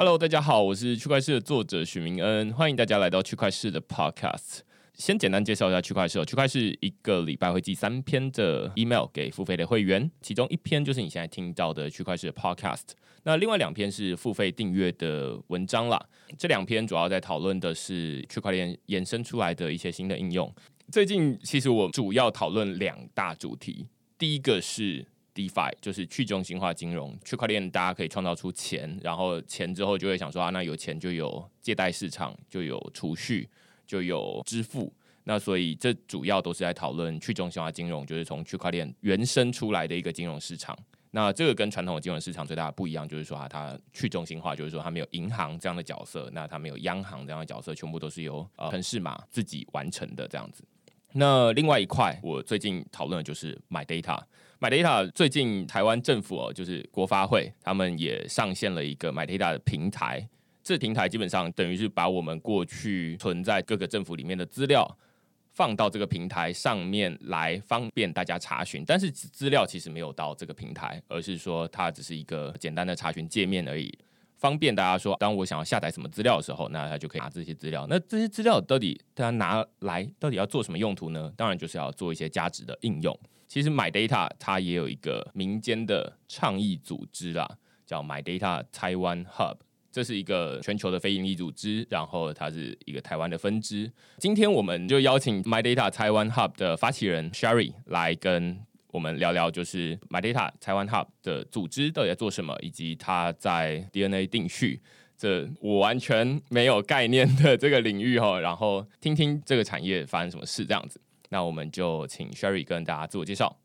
Hello，大家好，我是区块市的作者许明恩，欢迎大家来到区块市的 Podcast。先简单介绍一下区块市，区块市一个礼拜会寄三篇的 email 给付费的会员，其中一篇就是你现在听到的区块市的 Podcast，那另外两篇是付费订阅的文章啦。这两篇主要在讨论的是区块链衍生出来的一些新的应用。最近其实我主要讨论两大主题，第一个是。DeFi 就是去中心化金融，区块链大家可以创造出钱，然后钱之后就会想说啊，那有钱就有借贷市场，就有储蓄，就有支付。那所以这主要都是在讨论去中心化金融，就是从区块链原生出来的一个金融市场。那这个跟传统的金融市场最大的不一样，就是说啊，它去中心化，就是说它没有银行这样的角色，那它没有央行这样的角色，全部都是由呃城市码自己完成的这样子。那另外一块，我最近讨论的就是买 data。买 data 最近台湾政府哦，就是国发会，他们也上线了一个 MyData 的平台。这平台基本上等于是把我们过去存在各个政府里面的资料放到这个平台上面来，方便大家查询。但是资料其实没有到这个平台，而是说它只是一个简单的查询界面而已。方便大家说，当我想要下载什么资料的时候，那他就可以拿这些资料。那这些资料到底大家拿来到底要做什么用途呢？当然就是要做一些价值的应用。其实 My Data 它也有一个民间的倡议组织啦，叫 My Data Taiwan Hub，这是一个全球的非营利组织，然后它是一个台湾的分支。今天我们就邀请 My Data Taiwan Hub 的发起人 Sherry 来跟。我们聊聊就是 My Data 台湾 Hub 的组织到底在做什么，以及它在 DNA 定序这我完全没有概念的这个领域哈，然后听听这个产业发生什么事这样子。那我们就请 Sherry 跟大家自我介绍。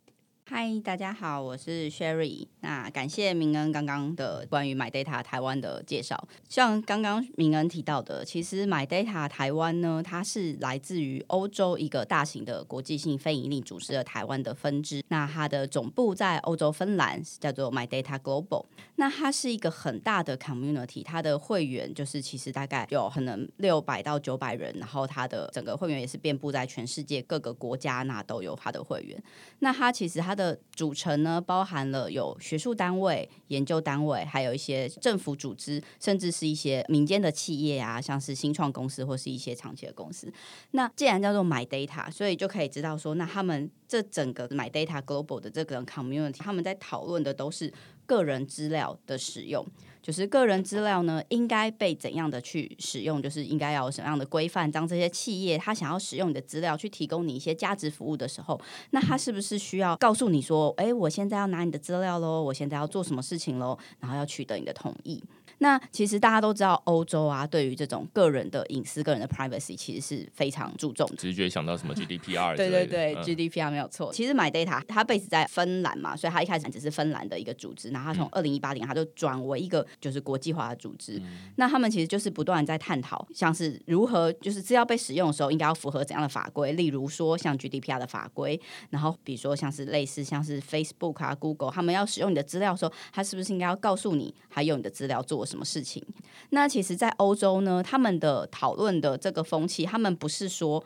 嗨，大家好，我是 Sherry。那感谢明恩刚刚的关于 My Data 台湾的介绍。像刚刚明恩提到的，其实 My Data 台湾呢，它是来自于欧洲一个大型的国际性非营利组织的台湾的分支。那它的总部在欧洲芬兰，叫做 My Data Global。那它是一个很大的 community，它的会员就是其实大概有可能六百到九百人，然后它的整个会员也是遍布在全世界各个国家，那都有它的会员。那它其实它的组成呢，包含了有学术单位、研究单位，还有一些政府组织，甚至是一些民间的企业啊，像是新创公司或是一些长期的公司。那既然叫做买 data，所以就可以知道说，那他们这整个买 data global 的这个 community，他们在讨论的都是个人资料的使用。就是个人资料呢，应该被怎样的去使用？就是应该要有什么样的规范？当这些企业他想要使用你的资料去提供你一些价值服务的时候，那他是不是需要告诉你说：“哎，我现在要拿你的资料喽，我现在要做什么事情喽？”然后要取得你的同意。那其实大家都知道，欧洲啊，对于这种个人的隐私、个人的 privacy，其实是非常注重。直觉想到什么 GDPR？对对对，GDPR 没有错。其实 My Data 它 base 在芬兰嘛，所以它一开始只是芬兰的一个组织，然后它从二零一八年它就转为一个就是国际化的组织。那他们其实就是不断在探讨，像是如何就是资料被使用的时候，应该要符合怎样的法规，例如说像 GDPR 的法规，然后比如说像是类似像是 Facebook 啊、Google，他们要使用你的资料的时候，他是不是应该要告诉你，还有你的资料做？什么事情？那其实，在欧洲呢，他们的讨论的这个风气，他们不是说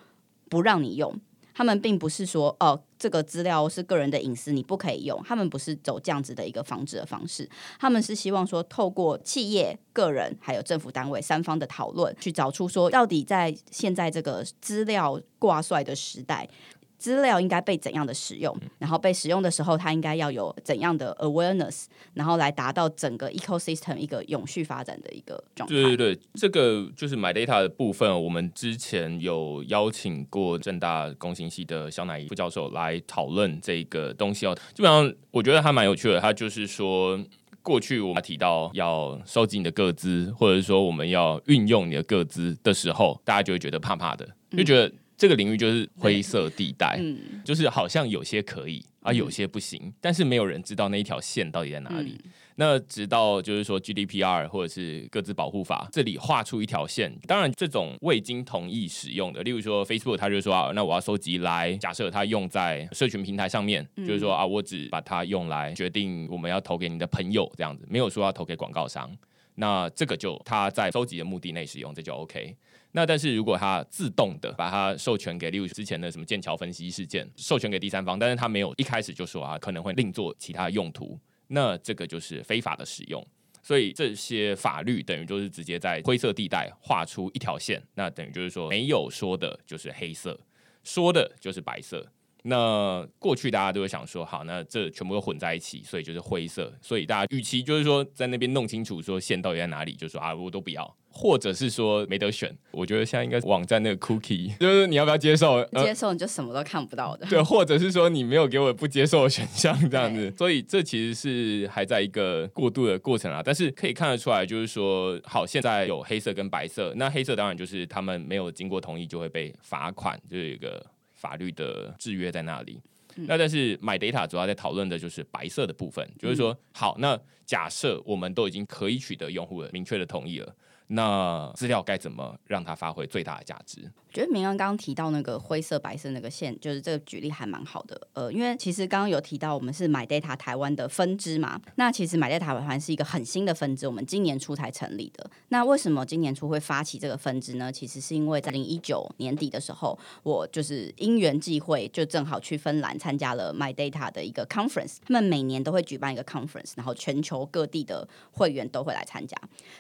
不让你用，他们并不是说哦，这个资料是个人的隐私，你不可以用。他们不是走这样子的一个防止的方式，他们是希望说，透过企业、个人还有政府单位三方的讨论，去找出说，到底在现在这个资料挂帅的时代。资料应该被怎样的使用，然后被使用的时候，它应该要有怎样的 awareness，然后来达到整个 ecosystem 一个永续发展的一个状态。对对对，这个就是 my data 的部分。我们之前有邀请过正大工信系的小乃副教授来讨论这个东西哦。基本上我觉得还蛮有趣的。他就是说，过去我们提到要收集你的个资，或者说我们要运用你的个资的时候，大家就会觉得怕怕的，就觉得。这个领域就是灰色地带，就是好像有些可以啊，有些不行，但是没有人知道那一条线到底在哪里。那直到就是说 GDPR 或者是各自保护法这里画出一条线，当然这种未经同意使用的，例如说 Facebook，他就说啊，那我要收集来假设它用在社群平台上面，就是说啊，我只把它用来决定我们要投给你的朋友这样子，没有说要投给广告商。那这个就他在收集的目的内使用，这就 OK。那但是如果他自动的把它授权给，例如之前的什么剑桥分析事件，授权给第三方，但是他没有一开始就说啊可能会另做其他用途，那这个就是非法的使用。所以这些法律等于就是直接在灰色地带画出一条线，那等于就是说没有说的就是黑色，说的就是白色。那过去大家都会想说，好，那这全部都混在一起，所以就是灰色。所以大家与其就是说在那边弄清楚说线到底在哪里，就说啊，我都不要，或者是说没得选。我觉得现在应该网站那个 cookie，就是你要不要接受？接受你就什么都看不到的。对，或者是说你没有给我不接受的选项这样子。所以这其实是还在一个过渡的过程啊。但是可以看得出来，就是说，好，现在有黑色跟白色。那黑色当然就是他们没有经过同意就会被罚款，就是一个。法律的制约在那里，那但是 My Data 主要在讨论的就是白色的部分，就是说，好，那假设我们都已经可以取得用户的明确的同意了。那资料该怎么让它发挥最大的价值？觉得明恩刚刚提到那个灰色、白色那个线，就是这个举例还蛮好的。呃，因为其实刚刚有提到我们是买 data 台湾的分支嘛，那其实买 data 台湾是一个很新的分支，我们今年初才成立的。那为什么今年初会发起这个分支呢？其实是因为在零一九年底的时候，我就是因缘际会，就正好去芬兰参加了 My Data 的一个 conference。他们每年都会举办一个 conference，然后全球各地的会员都会来参加。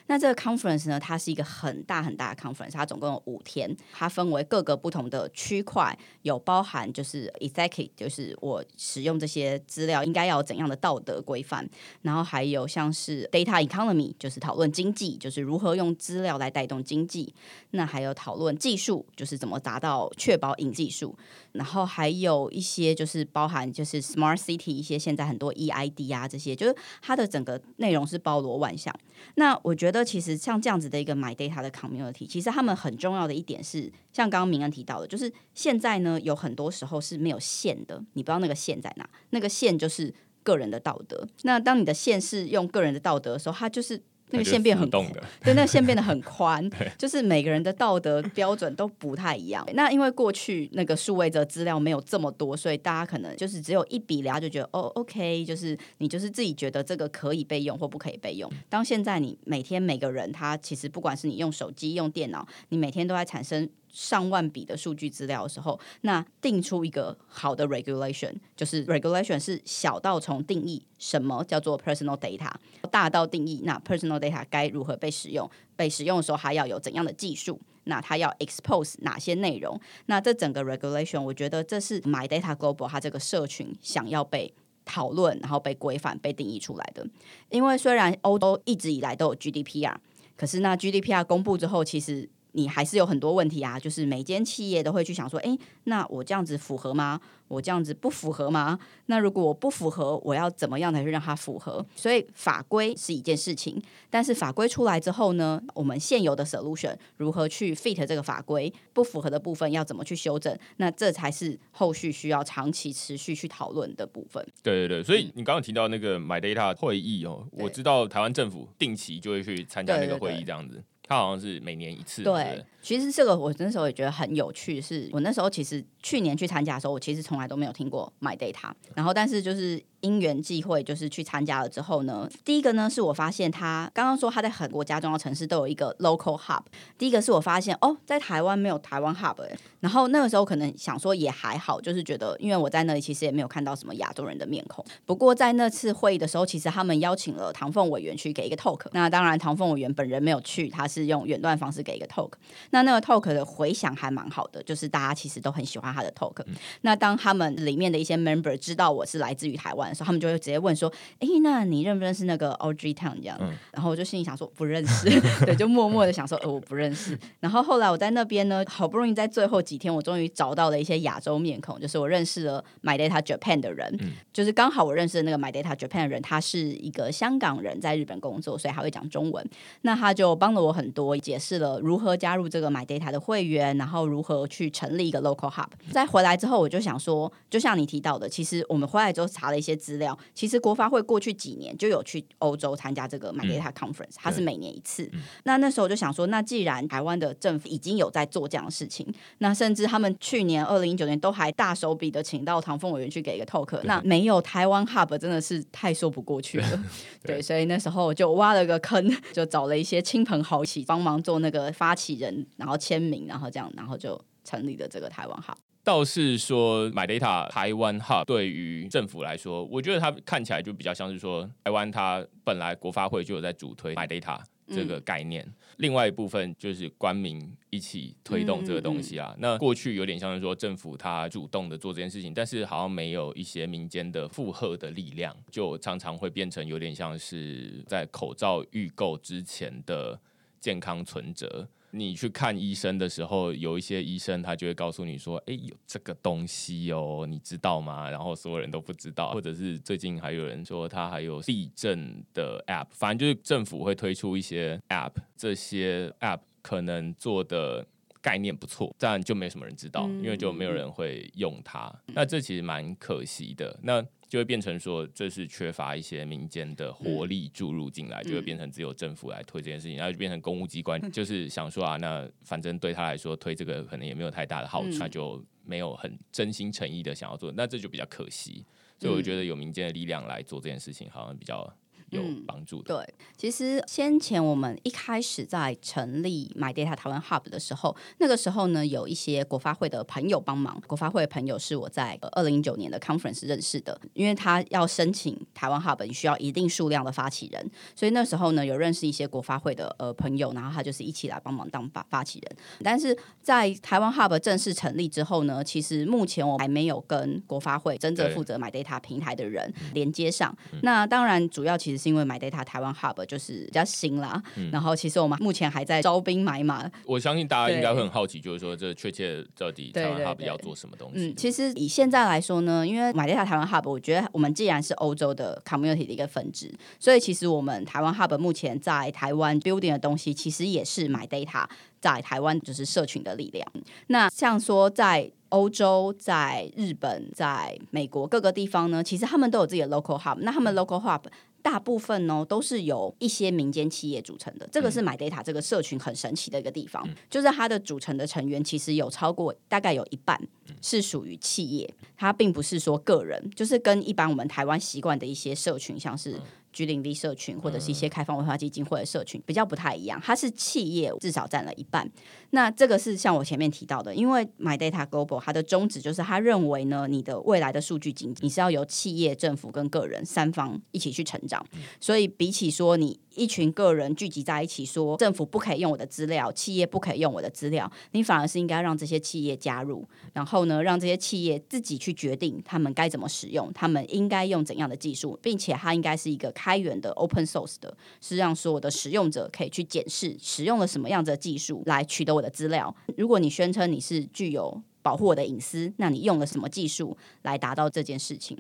那这个 conference 呢？它是一个很大很大的 conference，它总共有五天，它分为各个不同的区块，有包含就是 ethics，就是我使用这些资料应该要怎样的道德规范，然后还有像是 data economy，就是讨论经济，就是如何用资料来带动经济，那还有讨论技术，就是怎么达到确保隐技术，然后还有一些就是包含就是 smart city 一些现在很多 EID 啊这些，就是它的整个内容是包罗万象。那我觉得其实像这样子。的一个 My Data 的 Community，其实他们很重要的一点是，像刚刚明恩提到的，就是现在呢有很多时候是没有线的，你不知道那个线在哪，那个线就是个人的道德。那当你的线是用个人的道德的时候，它就是。那个线变很动的，对，那个线变得很 宽，就是每个人的道德标准都不太一样。那因为过去那个数位的资料没有这么多，所以大家可能就是只有一笔聊就觉得哦，OK，就是你就是自己觉得这个可以备用或不可以备用。当现在你每天每个人他其实不管是你用手机用电脑，你每天都在产生。上万笔的数据资料的时候，那定出一个好的 regulation，就是 regulation 是小到从定义什么叫做 personal data，大到定义那 personal data 该如何被使用，被使用的时候还要有怎样的技术，那它要 expose 哪些内容，那这整个 regulation，我觉得这是 My Data Global 它这个社群想要被讨论，然后被规范、被定义出来的。因为虽然欧洲一直以来都有 GDPR，可是那 GDPR 公布之后，其实你还是有很多问题啊，就是每间企业都会去想说，哎，那我这样子符合吗？我这样子不符合吗？那如果我不符合，我要怎么样才去让它符合？所以法规是一件事情，但是法规出来之后呢，我们现有的 solution 如何去 fit 这个法规不符合的部分要怎么去修正？那这才是后续需要长期持续去讨论的部分。对对对，所以你刚刚提到那个 My Data 会议哦，我知道台湾政府定期就会去参加那个会议，这样子。它好像是每年一次。对，其实这个我那时候也觉得很有趣，是我那时候其实去年去参加的时候，我其实从来都没有听过 My Data，然后但是就是。因缘际会，就是去参加了之后呢，第一个呢是我发现他刚刚说他在很多家重要城市都有一个 local hub。第一个是我发现哦，在台湾没有台湾 hub，然后那个时候可能想说也还好，就是觉得因为我在那里其实也没有看到什么亚洲人的面孔。不过在那次会议的时候，其实他们邀请了唐凤委员去给一个 talk。那当然唐凤委员本人没有去，他是用远端方式给一个 talk。那那个 talk 的回响还蛮好的，就是大家其实都很喜欢他的 talk。那当他们里面的一些 member 知道我是来自于台湾的时候，他们就会直接问。说，哎，那你认不认识那个 Audrey Town 这样？然后我就心里想说不认识，对，就默默的想说，呃，我不认识。然后后来我在那边呢，好不容易在最后几天，我终于找到了一些亚洲面孔，就是我认识了 My Data Japan 的人，就是刚好我认识的那个 My Data Japan 的人，他是一个香港人，在日本工作，所以他会讲中文。那他就帮了我很多，解释了如何加入这个 My Data 的会员，然后如何去成立一个 Local Hub。再回来之后，我就想说，就像你提到的，其实我们回来之后查了一些资料，其实。国发会过去几年就有去欧洲参加这个 My Data Conference，它是每年一次。那那时候就想说，那既然台湾的政府已经有在做这样的事情，那甚至他们去年二零一九年都还大手笔的请到唐凤委员去给一个 talk，那没有台湾 Hub 真的是太说不过去了。对，所以那时候就挖了个坑，就找了一些亲朋好友帮忙做那个发起人，然后签名，然后这样，然后就。成立了这个台湾 Hub。倒是说，MyData 台湾 Hub 对于政府来说，我觉得它看起来就比较像是说，台湾它本来国发会就有在主推 MyData 这个概念，另外一部分就是官民一起推动这个东西啊。那过去有点像是说，政府它主动的做这件事情，但是好像没有一些民间的附和的力量，就常常会变成有点像是在口罩预购之前的健康存折。你去看医生的时候，有一些医生他就会告诉你说：“哎，有这个东西哦，你知道吗？”然后所有人都不知道，或者是最近还有人说他还有地震的 App，反正就是政府会推出一些 App，这些 App 可能做的概念不错，但就没什么人知道，因为就没有人会用它。那这其实蛮可惜的。那就会变成说，这是缺乏一些民间的活力注入进来，就会变成只有政府来推这件事情，然后就变成公务机关，就是想说啊，那反正对他来说推这个可能也没有太大的好处，他就没有很真心诚意的想要做，那这就比较可惜。所以我觉得有民间的力量来做这件事情，好像比较。有帮助的。对，其实先前我们一开始在成立 My Data 台湾 Hub 的时候，那个时候呢，有一些国发会的朋友帮忙。国发会的朋友是我在二零一九年的 Conference 认识的，因为他要申请台湾 Hub，需要一定数量的发起人，所以那时候呢，有认识一些国发会的呃朋友，然后他就是一起来帮忙当发发起人。但是在台湾 Hub 正式成立之后呢，其实目前我还没有跟国发会真正负责 My Data 平台的人连接上。那当然，主要其实。是因为 My Data 台湾 Hub 就是比较新啦，然后其实我们目前还在招兵买马。我相信大家应该会很好奇，就是说这确切到底台湾 Hub 要做什么东西？嗯，其实以现在来说呢，因为 My Data 台湾 Hub，我觉得我们既然是欧洲的 Community 的一个分支，所以其实我们台湾 Hub 目前在台湾 Building 的东西，其实也是 My Data 在台湾就是社群的力量。那像说在欧洲、在日本、在美国各个地方呢，其实他们都有自己的 Local Hub。那他们 Local Hub 大部分呢都是由一些民间企业组成的，这个是 MyData 这个社群很神奇的一个地方，就是它的组成的成员其实有超过大概有一半是属于企业，它并不是说个人，就是跟一般我们台湾习惯的一些社群，像是。G 零 V 社群或者是一些开放文化基金会的社群比较不太一样，它是企业至少占了一半。那这个是像我前面提到的，因为 My Data Global 它的宗旨就是他认为呢，你的未来的数据经济你是要由企业、政府跟个人三方一起去成长。所以比起说你一群个人聚集在一起说政府不可以用我的资料，企业不可以用我的资料，你反而是应该让这些企业加入，然后呢，让这些企业自己去决定他们该怎么使用，他们应该用怎样的技术，并且它应该是一个。开源的 open source 的，是让所有的使用者可以去检视使用了什么样子的技术来取得我的资料。如果你宣称你是具有保护我的隐私，那你用了什么技术来达到这件事情？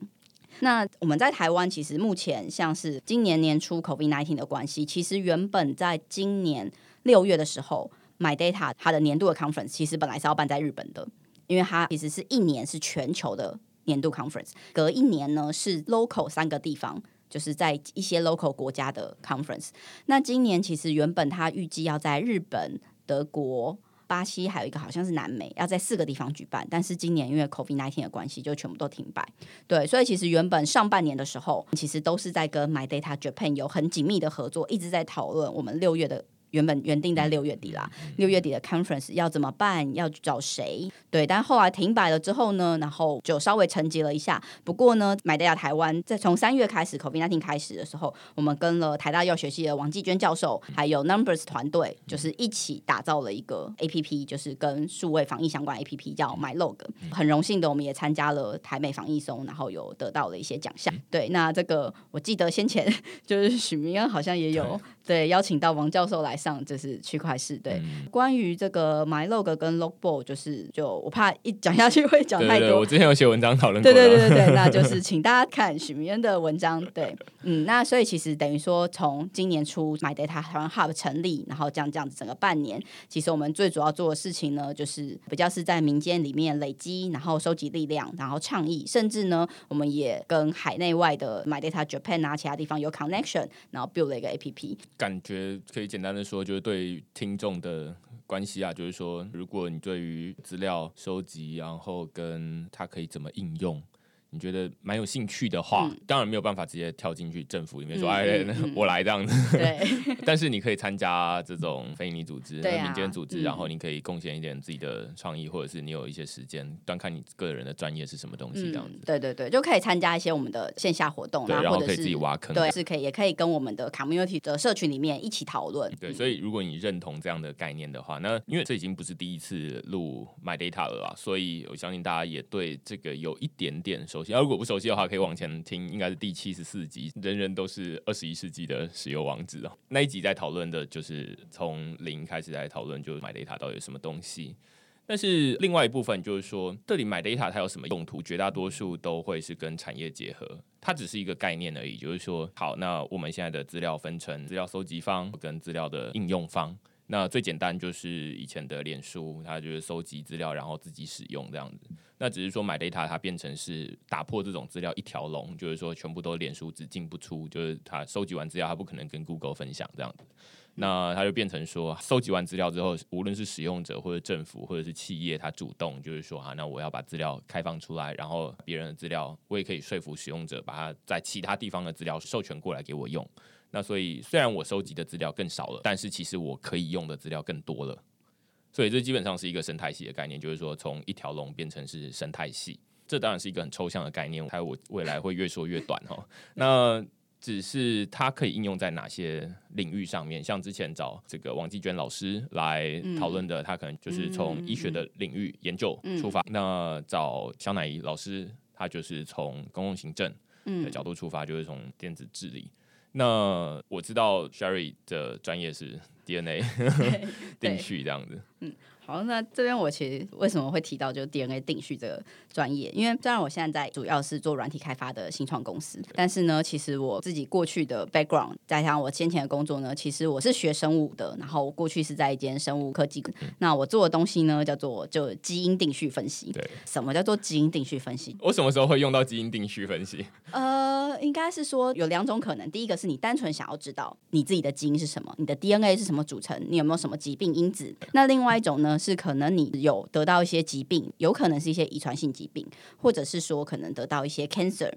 那我们在台湾其实目前像是今年年初 COVID nineteen 的关系，其实原本在今年六月的时候，My Data 它的年度的 conference 其实本来是要办在日本的，因为它其实是一年是全球的年度 conference，隔一年呢是 local 三个地方。就是在一些 local 国家的 conference。那今年其实原本他预计要在日本、德国、巴西，还有一个好像是南美，要在四个地方举办。但是今年因为 COVID nineteen 的关系，就全部都停摆。对，所以其实原本上半年的时候，其实都是在跟 My Data Japan 有很紧密的合作，一直在讨论我们六月的。原本原定在六月底啦，六月底的 conference 要怎么办？要找谁？对，但后来停摆了之后呢，然后就稍微沉寂了一下。不过呢，买得亚台湾在从三月开始，COVID nineteen 开始的时候，我们跟了台大药学系的王继娟教授，还有 Numbers 团队，就是一起打造了一个 A P P，就是跟数位防疫相关 A P P，叫 MyLog。很荣幸的，我们也参加了台美防疫松，然后有得到了一些奖项。对，那这个我记得先前 就是许明恩好像也有对邀请到王教授来。上就是区块市对，关于这个 MyLog 跟 Logball，就是就我怕一讲下去 会讲太多。我之前有写文章讨论过。对对对对对，那就 是请大家看许明恩的文章。对，嗯，那所以其实等于说，从今年初 MyData 台湾 Hub 成立，然后这样这样子整个半年，其实我们最主要做的事情呢，就是比较是在民间里面累积，然后收集力量，然后倡议，甚至呢，我们也跟海内外的 MyData Japan 啊，其他地方有 connection，然后 build 了一个 APP。感觉可以简单的。说就是对听众的关系啊，就是说，如果你对于资料收集，然后跟它可以怎么应用，你觉得蛮有兴趣的话，嗯当然没有办法直接跳进去政府里面说，嗯哎、我来这样子。对，但是你可以参加这种非营利组织、民间组织，嗯然后你可以贡献一点自己的创意，或者是你有一些时间，端看你个人的专业是什么东西，这样子。嗯，对对对，就可以参加一些我们的线下活动对，啊，然后可以自己挖坑。对，是可以，也可以跟我们的 community 的社群里面一起讨论。对，所以如果你认同这样的概念的话，那因为这已经不是第一次录 My Data 了啊，所以我相信大家也对这个有一点点熟悉。如果不熟悉的话，可以往前听，应该是第七十四集，人人都是二十一世纪的石油王子啊。那一集在讨论的就是从零开始来讨论，就是买 Data 到底有什么东西。但是另外一部分就是说，这里买 data 它有什么用途？绝大多数都会是跟产业结合，它只是一个概念而已。就是说，好，那我们现在的资料分成资料搜集方跟资料的应用方。那最简单就是以前的脸书，它就是收集资料，然后自己使用这样子。那只是说买 data 它变成是打破这种资料一条龙，就是说全部都脸书只进不出，就是它收集完资料，它不可能跟 Google 分享这样子。那它就变成说，收集完资料之后，无论是使用者或者政府或者是企业，它主动就是说，啊，那我要把资料开放出来，然后别人的资料，我也可以说服使用者把它在其他地方的资料授权过来给我用。那所以虽然我收集的资料更少了，但是其实我可以用的资料更多了。所以这基本上是一个生态系的概念，就是说从一条龙变成是生态系。这当然是一个很抽象的概念，还有我未来会越说越短哈。那只是它可以应用在哪些领域上面？像之前找这个王继娟老师来讨论的，他可能就是从医学的领域研究出发。那找肖乃怡老师，他就是从公共行政的角度出发，就是从电子治理。那我知道 Sherry 的专业是 DNA 定序这样子。嗯好，那这边我其实为什么会提到就是 DNA 定序这个专业？因为虽然我现在在主要是做软体开发的新创公司，但是呢，其实我自己过去的 background，再加上我先前的工作呢，其实我是学生物的，然后我过去是在一间生物科技。那我做的东西呢，叫做就基因定序分析。对，什么叫做基因定序分析？我什么时候会用到基因定序分析？呃，应该是说有两种可能。第一个是你单纯想要知道你自己的基因是什么，你的 DNA 是什么组成，你有没有什么疾病因子。那另外一种呢，是可能你有得到一些疾病，有可能是一些遗传性疾病，或者是说可能得到一些 cancer。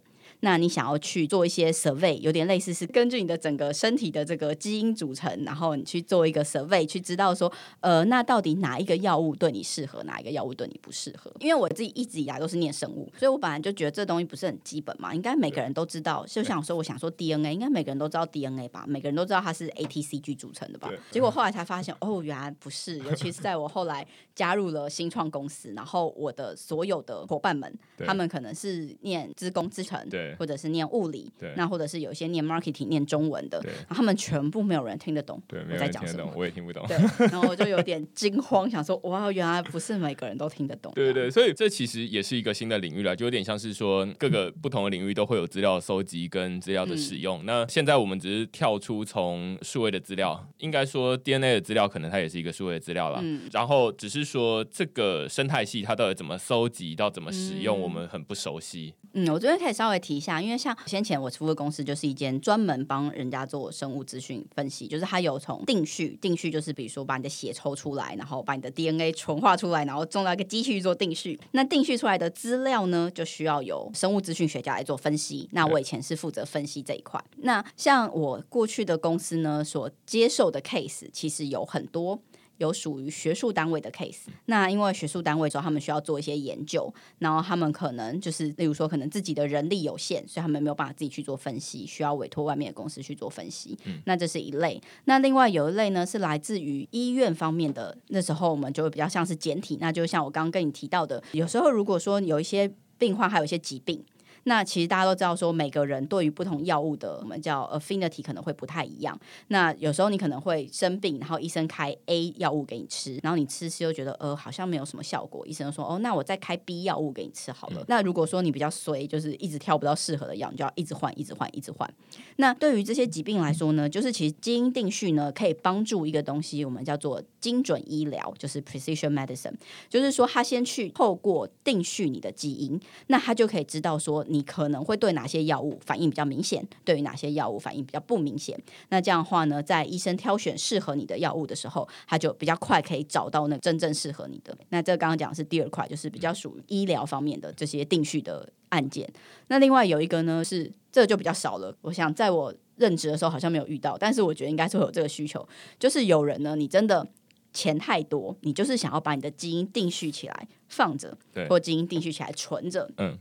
那你想要去做一些 survey，有点类似是根据你的整个身体的这个基因组成，然后你去做一个 survey，去知道说，呃，那到底哪一个药物对你适合，哪一个药物对你不适合？因为我自己一直以来都是念生物，所以我本来就觉得这东西不是很基本嘛，应该每个人都知道。就像说，我想说 DNA，应该每个人都知道 DNA 吧？每个人都知道它是 ATCG 组成的吧？结果后来才发现，哦，原来不是。尤其是在我后来加入了新创公司，然后我的所有的伙伴们，他们可能是念资工资程，对或者是念物理对，那或者是有一些念 marketing 念中文的，对然后他们全部没有人听得懂对，没我有在讲什么人听得懂，。我也听不懂。对，然后我就有点 惊慌，想说哇，原来不是每个人都听得懂。对对对，所以这其实也是一个新的领域了，就有点像是说各个不同的领域都会有资料搜集跟资料的使用。那现在我们只是跳出从数位的资料，应该说 DNA 的资料可能它也是一个数位的资料了。嗯然后只是说这个生态系它到底怎么搜集到怎么使用，嗯我们很不熟悉。嗯，我这边可以稍微提一下，因为像先前我服务的公司就是一间专门帮人家做生物资讯分析，就是它有从定序，定序就是比如说把你的血抽出来，然后把你的 DNA 纯化出来，然后种到一个机器去做定序。那定序出来的资料呢，就需要有生物资讯学家来做分析。那我以前是负责分析这一块。那像我过去的公司呢，所接受的 case 其实有很多。有属于学术单位的 case，那因为学术单位之后，他们需要做一些研究，然后他们可能就是，例如说，可能自己的人力有限，所以他们没有办法自己去做分析，需要委托外面的公司去做分析。那这是一类。那另外有一类呢，是来自于医院方面的，那时候我们就会比较像是简体，那就像我刚刚跟你提到的，有时候如果说有一些病患还有一些疾病。那其实大家都知道，说每个人对于不同药物的我们叫 affinity 可能会不太一样。那有时候你可能会生病，然后医生开 A 药物给你吃，然后你吃吃又觉得呃好像没有什么效果，医生说哦那我再开 B 药物给你吃好了。那如果说你比较衰，就是一直挑不到适合的药，你就要一直换，一直换，一直换。那对于这些疾病来说呢，就是其实基因定序呢可以帮助一个东西，我们叫做精准医疗，就是 precision medicine，就是说他先去透过定序你的基因，那他就可以知道说你可能会对哪些药物反应比较明显，对于哪些药物反应比较不明显。那这样的话呢，在医生挑选适合你的药物的时候，他就比较快可以找到那真正适合你的。那这刚刚讲的是第二块，就是比较属于医疗方面的这些定序的案件。那另外有一个呢，是这就比较少了。我想在我任职的时候好像没有遇到，但是我觉得应该是会有这个需求，就是有人呢，你真的钱太多，你就是想要把你的基因定序起来放着，对或基因定序起来存着。嗯，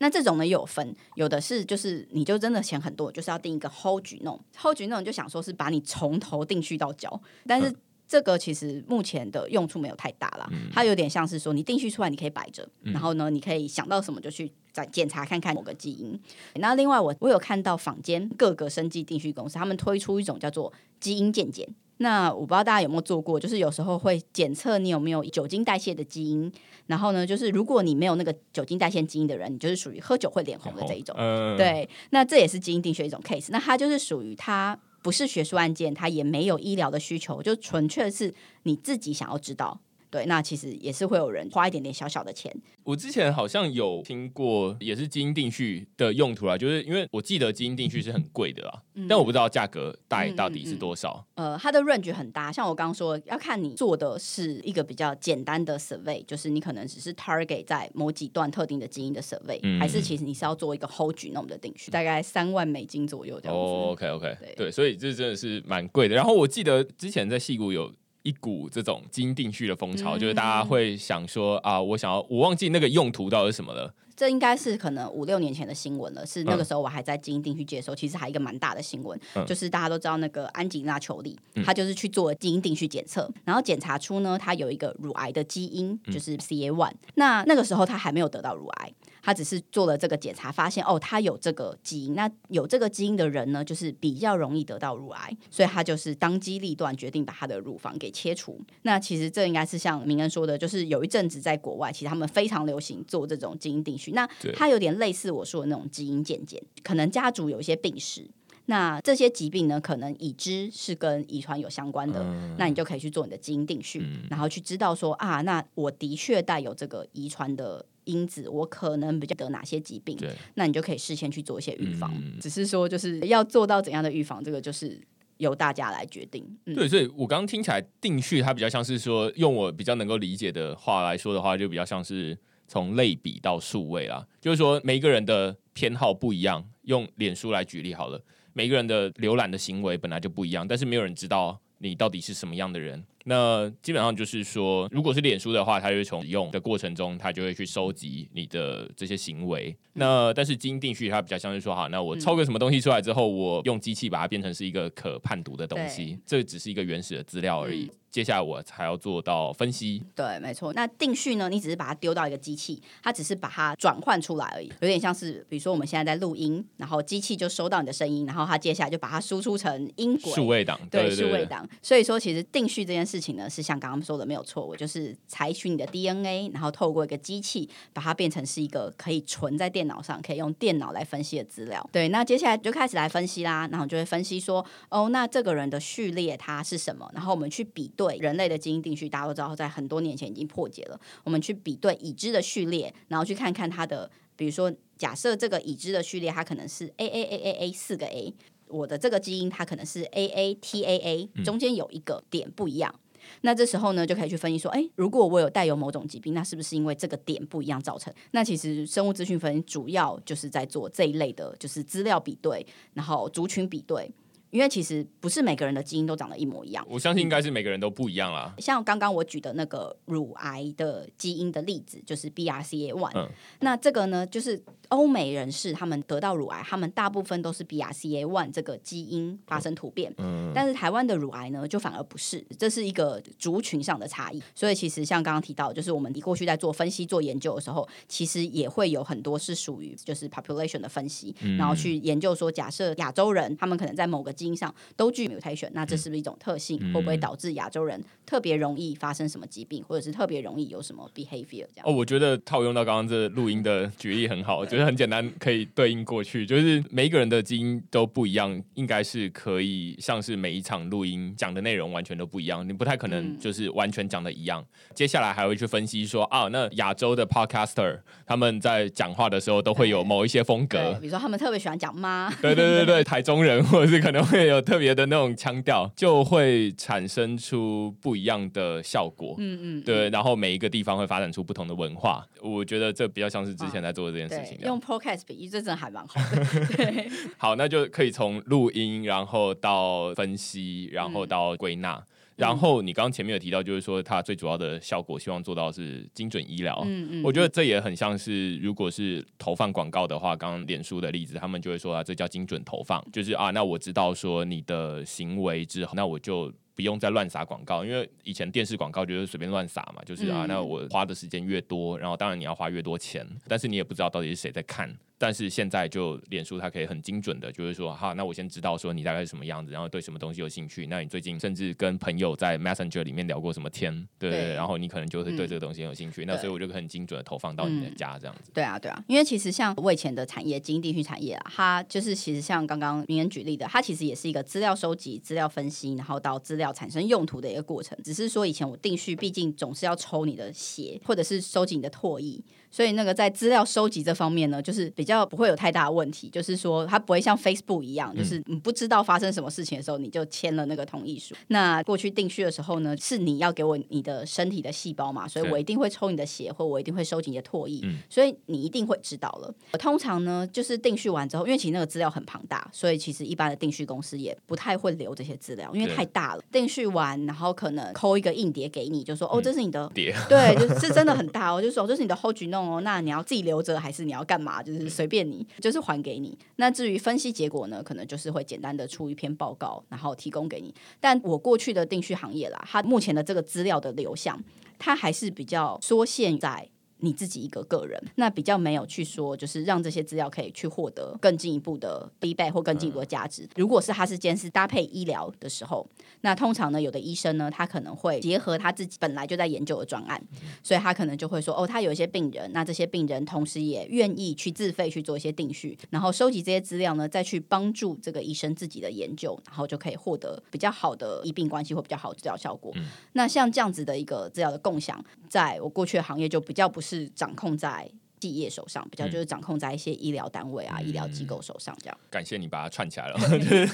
那这种呢也有分，有的是就是你就真的钱很多，就是要定一个 whole genome，whole genome 就想说是把你从头定序到脚，但是。这个其实目前的用处没有太大啦，它有点像是说你定序出来，你可以摆着，然后呢，你可以想到什么就去再检查看看某个基因。那另外我我有看到坊间各个生技定序公司，他们推出一种叫做基因鉴检。那我不知道大家有没有做过，就是有时候会检测你有没有酒精代谢的基因，然后呢，就是如果你没有那个酒精代谢基因的人，你就是属于喝酒会脸红的这一种。嗯，对，那这也是基因定学一种 case，那它就是属于它不是学术案件，它也没有医疗的需求，就纯粹是你自己想要知道。对，那其实也是会有人花一点点小小的钱。我之前好像有听过，也是基因定序的用途啦，就是因为我记得基因定序是很贵的啦，但我不知道价格大概到底是多少。呃，它的 range 很大，像我刚刚说，要看你做的是一个比较简单的 survey，就是你可能只是 target 在某几段特定的基因的 survey，、嗯还是其实你是要做一个 whole genome 的定序，大概三万美金左右这样子。哦，OK OK，对对，所以这真的是蛮贵的。然后我记得之前在戏谷有一股这种基因定序的风潮，嗯就是大家会想说啊，我想要，我忘记那个用途到底是什么了。这应该是可能五六年前的新闻了，是那个时候我还在基因定序界的时候，其实还有一个蛮大的新闻，嗯就是大家都知道那个安吉丽娜·裘丽，她就是去做基因定序检测，然后检查出呢，她有一个乳癌的基因，嗯就是 CA one。那那个时候她还没有得到乳癌，她只是做了这个检查，发现哦，他有这个基因。那有这个基因的人呢，就是比较容易得到乳癌，所以他就是当机立断决定把他的乳房给切除。那其实这应该是像明恩说的，就是有一阵子在国外，其实他们非常流行做这种基因定序。那对它有点类似我说的那种基因鉴检，可能家族有一些病史。那这些疾病呢，可能已知是跟遗传有相关的，嗯那你就可以去做你的基因定序，然后去知道说啊，那我的确带有这个遗传的因子，我可能比较得哪些疾病，对，那你就可以事先去做一些预防。嗯只是说，就是要做到怎样的预防，这个就是由大家来决定。嗯，对，所以我刚刚听起来定序它比较像是说，用我比较能够理解的话来说的话，就比较像是从类比到数位啦，就是说每一个人的偏好不一样。用脸书来举例好了，每个人的浏览的行为本来就不一样，但是没有人知道你到底是什么样的人。那基本上就是说，如果是脸书的话，它就会从使用的过程中，它就会去收集你的这些行为。那但是基因定序它比较像是说，好，那我抽个什么东西出来之后，我用机器把它变成是一个可判读的东西，这只是一个原始的资料而已。接下来我还要做到分析，对，没错。那定序呢？你只是把它丢到一个机器，它只是把它转换出来而已，有点像是，比如说我们现在在录音，然后机器就收到你的声音，然后它接下来就把它输出成音轨，数位档，对数位档。所以说，其实定序这件事事情呢，是像刚刚说的没有错，我就是采取你的 DNA，然后透过一个机器把它变成是一个可以存在电脑上，可以用电脑来分析的资料。对，那接下来就开始来分析啦，然后就会分析说，哦，那这个人的序列它是什么？然后我们去比对人类的基因定序，大家都知道，在很多年前已经破解了。我们去比对已知的序列，然后去看看它的，比如说，假设这个已知的序列它可能是 A A A A A 四个 A，我的这个基因它可能是 A A T A A，中间有一个点不一样。那这时候呢，就可以去分析说，哎，如果我有带有某种疾病，那是不是因为这个点不一样造成？那其实生物资讯分析主要就是在做这一类的，就是资料比对，然后族群比对。因为其实不是每个人的基因都长得一模一样，我相信应该是每个人都不一样啦。像刚刚我举的那个乳癌的基因的例子，就是 BRCA one、嗯那这个呢，就是欧美人士他们得到乳癌，他们大部分都是 BRCA one 这个基因发生突变。嗯，但是台湾的乳癌呢，就反而不是，这是一个族群上的差异。所以其实像刚刚提到，就是我们过去在做分析、做研究的时候，其实也会有很多是属于就是 population 的分析，然后去研究说，假设亚洲人他们可能在某个基因上都具 mutation，那这是不是一种特性？会不会导致亚洲人特别容易发生什么疾病，或者是特别容易有什么 behavior 这样？哦，我觉得套用到刚刚这录音的举例很好，我觉得很简单，可以对应过去，就是每一个人的基因都不一样，应该是可以像是每一场录音讲的内容完全都不一样，你不太可能就是完全讲的一样。接下来还会去分析说啊，那亚洲的 podcaster 他们在讲话的时候都会有某一些风格，比如说他们特别喜欢讲妈，对对对对，台中人或者是可能会有特别的那种腔调，就会产生出不一样的效果。嗯嗯，对，然后每一个地方会发展出不同的文化，我觉得这比较像是之前在做的这件事情。用 podcast 比喻，这真的还蛮好的。对，好，那就可以从录音，然后到分析，然后到归纳。然后你刚刚前面有提到，就是说它最主要的效果，希望做到是精准医疗。嗯嗯，我觉得这也很像是，如果是投放广告的话，刚刚脸书的例子，他们就会说啊，这叫精准投放，就是啊，那我知道说你的行为之后，那我就不用再乱撒广告，因为以前电视广告就是随便乱撒嘛，就是啊，那我花的时间越多，然后当然你要花越多钱，但是你也不知道到底是谁在看。但是现在就脸书，它可以很精准的，就是说，哈，那我先知道说你大概是什么样子，然后对什么东西有兴趣。那你最近甚至跟朋友在 Messenger 里面聊过什么天，对对？然后你可能就会对这个东西很有兴趣。那所以我就很精准的投放到你的家这样子。对啊，对啊，因为其实像我以前的产业，基因地区产业啊，它就是其实像刚刚明人举例的，它其实也是一个资料收集、资料分析，然后到资料产生用途的一个过程。只是说以前我定序，毕竟总是要抽你的血，或者是收集你的唾液。所以那个在资料收集这方面呢，就是比较不会有太大的问题，就是说它不会像 Facebook 一样，就是你不知道发生什么事情的时候，你就签了那个同意书。那过去定序的时候呢，是你要给我你的身体的细胞嘛，所以我一定会抽你的血，或我一定会收集你的唾液，所以你一定会知道了。通常呢，就是定序完之后，因为其实那个资料很庞大，所以其实一般的定序公司也不太会留这些资料，因为太大了。定序完，然后可能抠一个硬碟给你，就说哦，这是你的碟，对，就是真的很大哦，就说这是你的 Whole Genome。哦，那你要自己留着还是你要干嘛？就是随便你，就是还给你。那至于分析结果呢，可能就是会简单的出一篇报告，然后提供给你。但我过去的定序行业啦，它目前的这个资料的流向，它还是比较缩限在。你自己一个个人，那比较没有去说，就是让这些资料可以去获得更进一步的 feedback 或更进一步的价值。如果是他是监视搭配医疗的时候，那通常呢，有的医生呢，他可能会结合他自己本来就在研究的专案，所以他可能就会说，哦，他有一些病人，那这些病人同时也愿意去自费去做一些定序，然后收集这些资料呢，再去帮助这个医生自己的研究，然后就可以获得比较好的医病关系或比较好的治疗效果。那像这样子的一个资料的共享，在我过去的行业就比较不是。是掌控在企业手上，比较就是掌控在一些医疗单位啊、医疗机构手上这样。感谢你把它串起来了，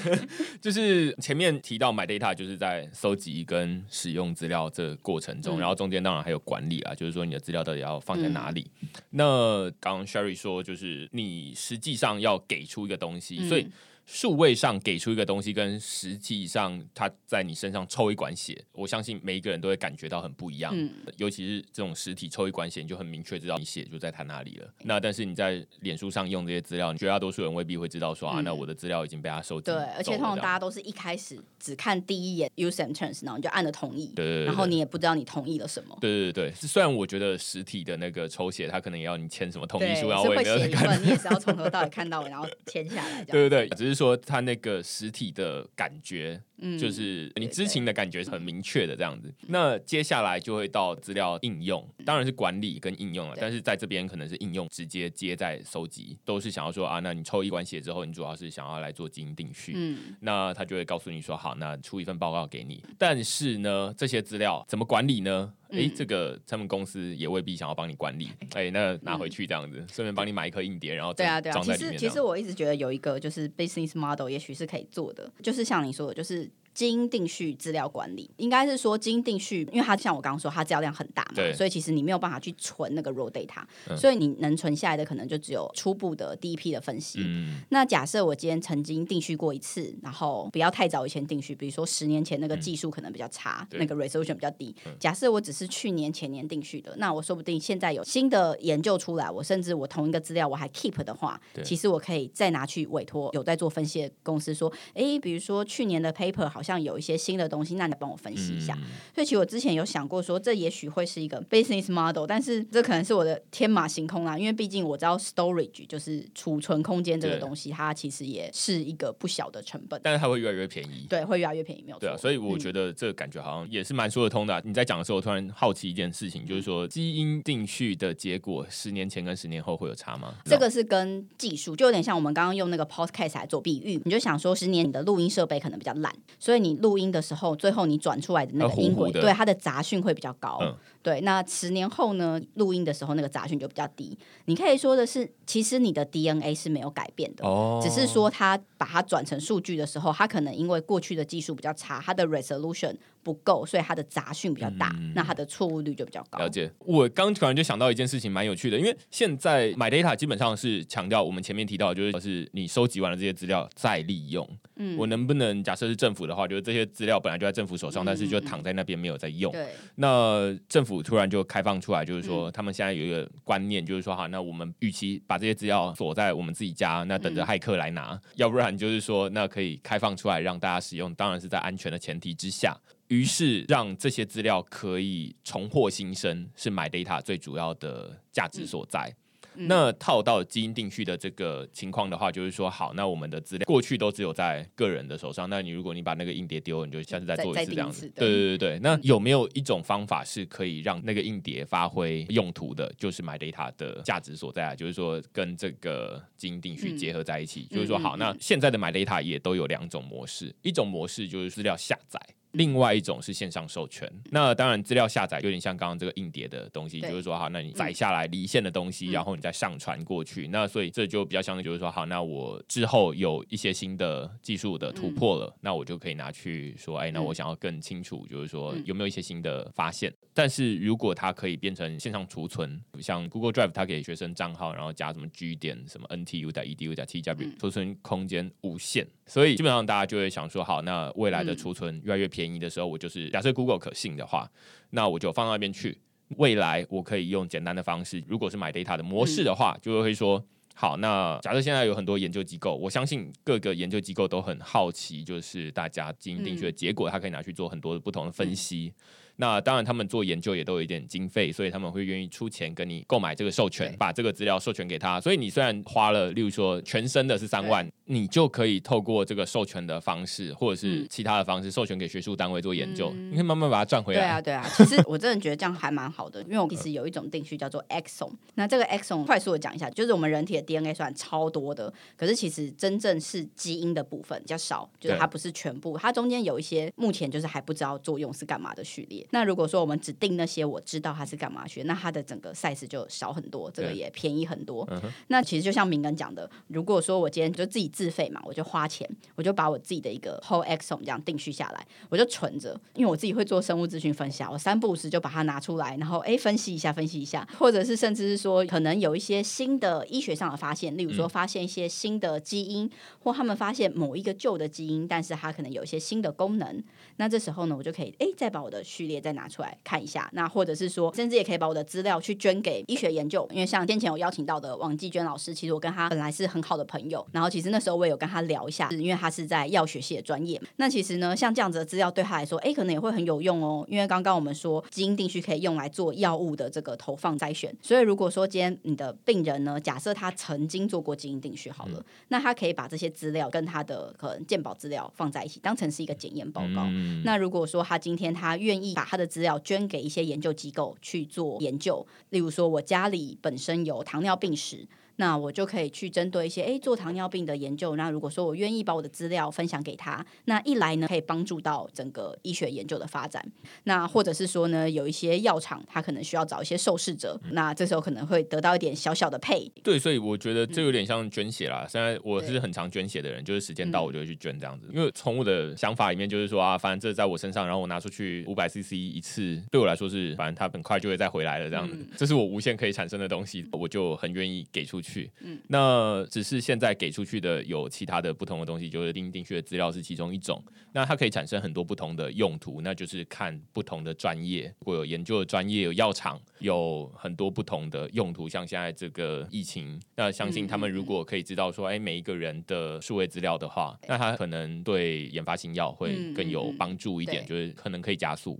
就是前面提到买 data，就是在搜集跟使用资料这过程中，然后中间当然还有管理啊，就是说你的资料到底要放在哪里。那刚刚 Sherry 说，就是你实际上要给出一个东西，所以。数位上给出一个东西，跟实际上他在你身上抽一管血，我相信每一个人都会感觉到很不一样。嗯，尤其是这种实体抽一管血，你就很明确知道你血就在他那里了。那但是你在脸书上用这些资料，绝大多数人未必会知道说啊，那我的资料已经被他收集。对，而且通常大家都是一开始只看第一眼 use and terms，然后你就按了同意。对对对。然后你也不知道你同意了什么。对对对对。虽然我觉得实体的那个抽血，他可能也要你签什么同意书，然后会写一份，你也是要从头到尾看到尾，然后签下来。对对对，只是说他那个。实体的感觉，嗯，就是你知情的感觉是很明确的这样子。那接下来就会到资料应用，当然是管理跟应用了。但是在这边可能是应用直接接在收集，都是想要说啊，那你抽一管血之后，你主要是想要来做基因定序，嗯，那他就会告诉你说，好，那出一份报告给你。但是呢，这些资料怎么管理呢？哎，这个他们公司也未必想要帮你管理，哎，那拿回去这样子，顺便帮你买一颗硬碟，然后对啊对啊，其实其实我一直觉得有一个就是 business model，也许是可以做的，就是像你说的，就是。基因定序资料管理应该是说基因定序，因为它像我刚刚说，它资料量很大嘛，所以其实你没有办法去存那个 raw data，所以你能存下来的可能就只有初步的第一批的分析。那假设我今天曾经定序过一次，然后不要太早以前定序，比如说十年前那个技术可能比较差，那个 resolution 比较低。假设我只是去年前年定序的，那我说不定现在有新的研究出来，我甚至我同一个资料我还 keep 的话，其实我可以再拿去委托有在做分析的公司说，哎，比如说去年的 paper 好像。像有一些新的东西，那你帮我分析一下。嗯所以其实我之前有想过说，这也许会是一个 business model，但是这可能是我的天马行空啦，因为毕竟我知道 storage 就是储存空间这个东西，它其实也是一个不小的成本，但是它会越来越便宜。对，会越来越便宜，没有错。对啊，所以我嗯觉得这个感觉好像也是蛮说得通的啊、你在讲的时候，我突然好奇一件事情，就是说基因定序的结果，十年前跟十年后会有差吗？这个是跟技术，就有点像我们刚刚用那个 podcast 来做比喻，你就想说，十年你的录音设备可能比较烂，所以你录音的时候，最后你转出来的那呃个音轨，对它的杂讯会比较高。嗯对，那十年后呢，录音的时候那个杂讯就比较低。你可以说的是，其实你的 DNA 是没有改变的。哦只是说它把它转成数据的时候，它可能因为过去的技术比较差，它的 resolution 不够，所以它的杂讯比较大，那它的错误率就比较高。嗯了解，我刚突然就想到一件事情，蛮有趣的，因为现在 My Data 基本上是强调我们前面提到，就是是你收集完了这些资料再利用。嗯，我能不能假设是政府的话，就是这些资料本来就在政府手上，但是就躺在那边没有在用。对，那政府突然就开放出来，就是嗯说他们现在有一个观念，就是说哈，那我们预期把这些资料锁在我们自己家，那等着嗯骇客来拿，要不然就是说那可以开放出来让大家使用，当然是在安全的前提之下。于是让这些资料可以重获新生，是 My Data 最主要的价值所在。嗯那套到基因定序的这个情况的话，就是说，好，那我们的资料过去都只有在个人的手上，那你如果你把那个硬碟丢了，你就下次再做一次这样子对对对对对。那有没有一种方法是可以让那个硬碟发挥用途的？就是 My Data 的价值所在啊，就是说跟这个基因定序结合在一起，就是说，好，那现在的 My Data 也都有两种模式，一种模式就是资料下载。另外一种是线上授权，那当然资料下载有点像刚刚这个硬碟的东西，就是说好，那你载下来离线的东西，嗯。然后你再上传过去，那所以这就比较像就是说好，那我之后有一些新的技术的突破了，那我就可以拿去说，哎，那我想要更清楚，就是说嗯有没有一些新的发现。但是如果它可以变成线上储存，像 Google Drive，它给学生账号，然后加什么 G 点什么 NTU 点 edu 点 tw，储存空间无限，所以基本上大家就会想说，好，那未来的嗯。储存越来越便宜的时候，我就是假设 Google 可信的话，那我就放到那边去。未来我可以用简单的方式，如果是买 data 的模式的话，就会说。好，那假设现在有很多研究机构，我相信各个研究机构都很好奇，就是大家基因定序的结果，它可以拿去做很多的不同的分析。那当然，他们做研究也都有一点经费，所以他们会愿意出钱跟你购买这个授权，把这个资料授权给他。所以你虽然花了，例如说全身的是三万，你就可以透过这个授权的方式，或者是嗯其他的方式，授权给学术单位做研究，嗯你可以慢慢把它赚回来。对啊，对啊，其实我真的觉得这样还蛮好的，因为我其实有一种定序叫做 exon。那这个 exon 快速的讲一下，就是我们人体的 DNA 算超多的，可是其实真正是基因的部分比较少，就是它不是全部，它中间有一些目前就是还不知道作用是干嘛的序列。那如果说我们只定那些我知道它是干嘛学，那它的整个 size 就少很多，这个也便宜很多。嗯那其实就像明根讲的，如果说我今天就自己自费嘛，我就花钱，我就把我自己的一个 whole exome 这样定序下来，我就存着，因为我自己会做生物资讯分析啊，我三不五时就把它拿出来，然后哎分析一下，分析一下，或者是甚至是说可能有一些新的医学上的发现，例如说发现一些新的基因，或他们发现某一个旧的基因，但是它可能有一些新的功能，那这时候呢，我就可以哎再把我的序列再拿出来看一下，那或者是说，甚至也可以把我的资料去捐给医学研究，因为像先前有邀请到的王继娟老师，其实我跟他本来是很好的朋友，然后其实那时候我也有跟他聊一下，因为他是在药学系的专业。那其实呢，像这样子的资料对他来说，哎，可能也会很有用哦。因为刚刚我们说基因定序可以用来做药物的这个投放筛选，所以如果说今天你的病人呢，假设他曾经做过基因定序好了，那他可以把这些资料跟他的可能健保资料放在一起，当成是一个检验报告。嗯那如果说他今天他愿意把他的资料捐给一些研究机构去做研究，例如说我家里本身有糖尿病史。那我就可以去针对一些诶做糖尿病的研究。那如果说我愿意把我的资料分享给他，那一来呢可以帮助到整个医学研究的发展。那或者是说呢，有一些药厂他可能需要找一些受试者，那这时候可能会得到一点小小的配。对，所以我觉得这有点像捐血啦。现在我是很常捐血的人，就是时间到嗯我就会去捐这样子。因为从我的想法里面就是说啊，反正这在我身上，然后我拿出去五百 CC 一次，对我来说是，反正它很快就会再回来了这样子。嗯这是我无限可以产生的东西，我就很愿意给出去。嗯，那只是现在给出去的有其他的不同的东西，就是定定序的资料是其中一种。那它可以产生很多不同的用途，那就是看不同的专业，如果有研究的专业，有药厂，有很多不同的用途。像现在这个疫情，那相信他们如果可以知道说，哎，每一个人的数位资料的话，那他可能对研发新药会更有帮助一点，就是可能可以加速。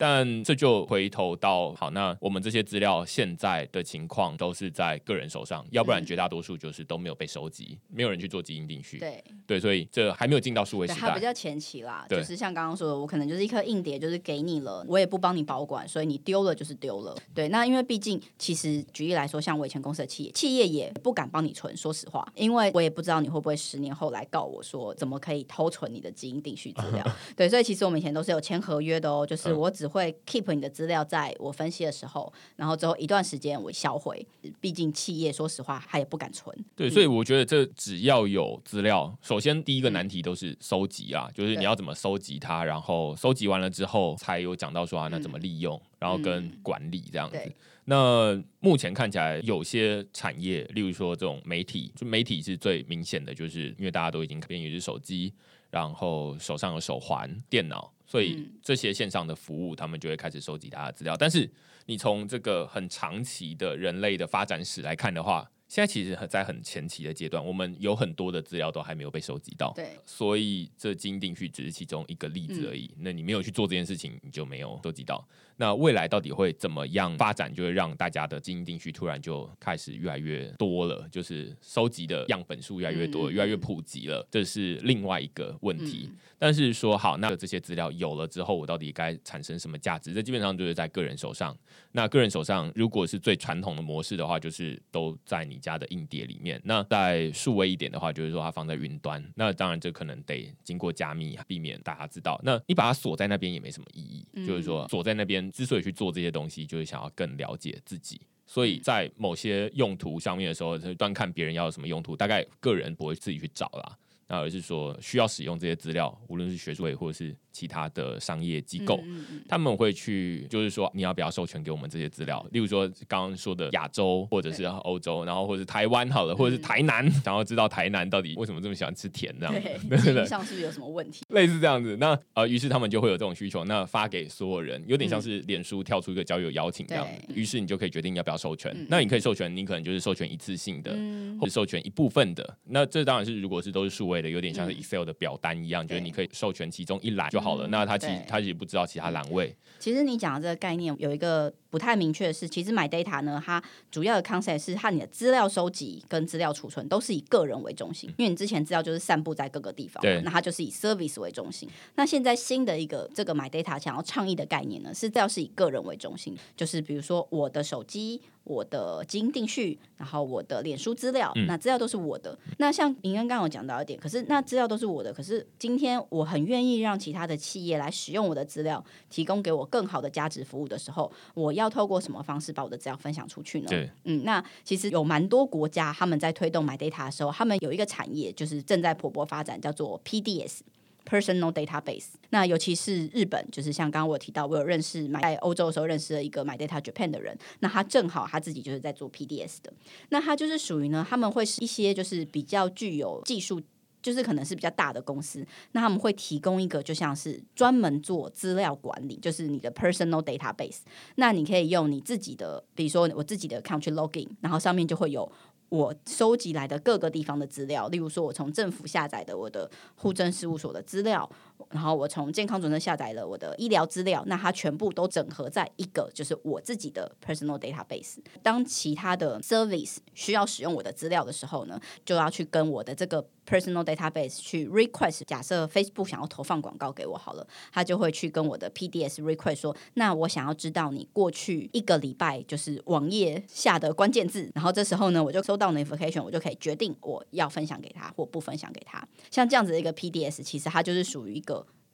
但这就回头到好，那我们这些资料现在的情况都是在个人手上，要不然绝大多数就是都没有被收集，没有人去做基因定序。对对，所以这还没有进到数位时代，它比较前期啦。就是像刚刚说的，我可能就是一颗硬碟，就是给你了，我也不帮你保管，所以你丢了就是丢了。对，那因为毕竟其实举例来说，像我以前公司的企业，企业也不敢帮你存，说实话，因为我也不知道你会不会十年后来告我说怎么可以偷存你的基因定序资料。对，所以其实我们以前都是有签合约的哦，就是我只会 keep 你的。资料在我分析的时候，然后之后一段时间我销毁。毕竟企业说实话，他也不敢存。对，所以我觉得这只要有资料，首先第一个难题都是收集啊，就是你要怎么收集它，然后收集完了之后，才有讲到说啊，那怎么利用，然后跟管理这样子。那目前看起来，有些产业，例如说这种媒体，就媒体是最明显的，就是因为大家都已经变于是手机，然后手上有手环、电脑。所以这些线上的服务，他们就会开始收集他的资料。但是你从这个很长期的人类的发展史来看的话，现在其实在很前期的阶段，我们有很多的资料都还没有被收集到。对，所以这基因定序只是其中一个例子而已。那你没有去做这件事情，你就没有收集到。那未来到底会怎么样发展，就会让大家的基因定序突然就开始越来越多了，就是收集的样本数越来越多，越来越普及了，这是另外一个问题。但是说好，那这些资料有了之后，我到底该产生什么价值？这基本上就是在个人手上。那个人手上，如果是最传统的模式的话，就是都在你家的硬碟里面。那在数位一点的话，就是说它放在云端。那当然这可能得经过加密，避免大家知道。那你把它锁在那边也没什么意义，就是说锁在那边。之所以去做这些东西，就是想要更了解自己。所以在某些用途上面的时候，端看别人要什么用途，大概个人不会自己去找啦。那而是说需要使用这些资料，无论是学术类或者是。其他的商业机构，他们会去，就是说你要不要授权给我们这些资料？例如说刚刚说的亚洲，或者是欧洲，然后或者是台湾，好了，或者是台南，想要知道台南到底为什么这么喜欢吃甜这样，对，上是不是有什么问题？类似这样子，那呃，于是他们就会有这种需求，那发给所有人，有点像是脸书跳出一个交友邀请这样，于是你就可以决定要不要授权。那你可以授权，你可能就是授权一次性的，或者授权一部分的。那这当然是如果是都是数位的，有点像是 Excel 的表单一样，就是你可以授权其中一栏就好了。那他其实他也不知道其他栏位。其实你讲的这个概念有一个不太明确的是，其实买 data 呢，它主要的 concept 是它你的资料收集跟资料储存都是以个人为中心，因为你之前资料就是散布在各个地方，那它就是以 service 为中心。那现在新的一个这个买 data 想要倡议的概念呢，是要是以个人为中心，就是比如说我的手机。我的基因定序，然后我的脸书资料，那资料都是我的。那像明恩刚刚有讲到一点，可是那资料都是我的，可是今天我很愿意让其他的企业来使用我的资料，提供给我更好的价值服务的时候，我要透过什么方式把我的资料分享出去呢？对，嗯，那其实有蛮多国家他们在推动买 data 的时候，他们有一个产业就是正在蓬勃发展，叫做 PDS。Personal database，那尤其是日本，就是像刚刚我提到，我有认识买在欧洲的时候认识了一个买 data Japan 的人，那他正好他自己就是在做 PDS 的，那他就是属于呢，他们会是一些就是比较具有技术，就是可能是比较大的公司，那他们会提供一个就像是专门做资料管理，就是你的 personal database，那你可以用你自己的，比如说我自己的 country login，然后上面就会有。我收集来的各个地方的资料，例如说，我从政府下载的我的户政事务所的资料，然后我从健康准则下载了我的医疗资料，那它全部都整合在一个就是我自己的 personal database。当其他的 service 需要使用我的资料的时候呢，就要去跟我的这个。Personal database 去 request，假设 Facebook 想要投放广告给我好了，他就会去跟我的 PDS request 说，那我想要知道你过去一个礼拜就是网页下的关键字，然后这时候呢，我就收到 notification，我就可以决定我要分享给他或不分享给他。像这样子的一个 PDS，其实它就是属于一个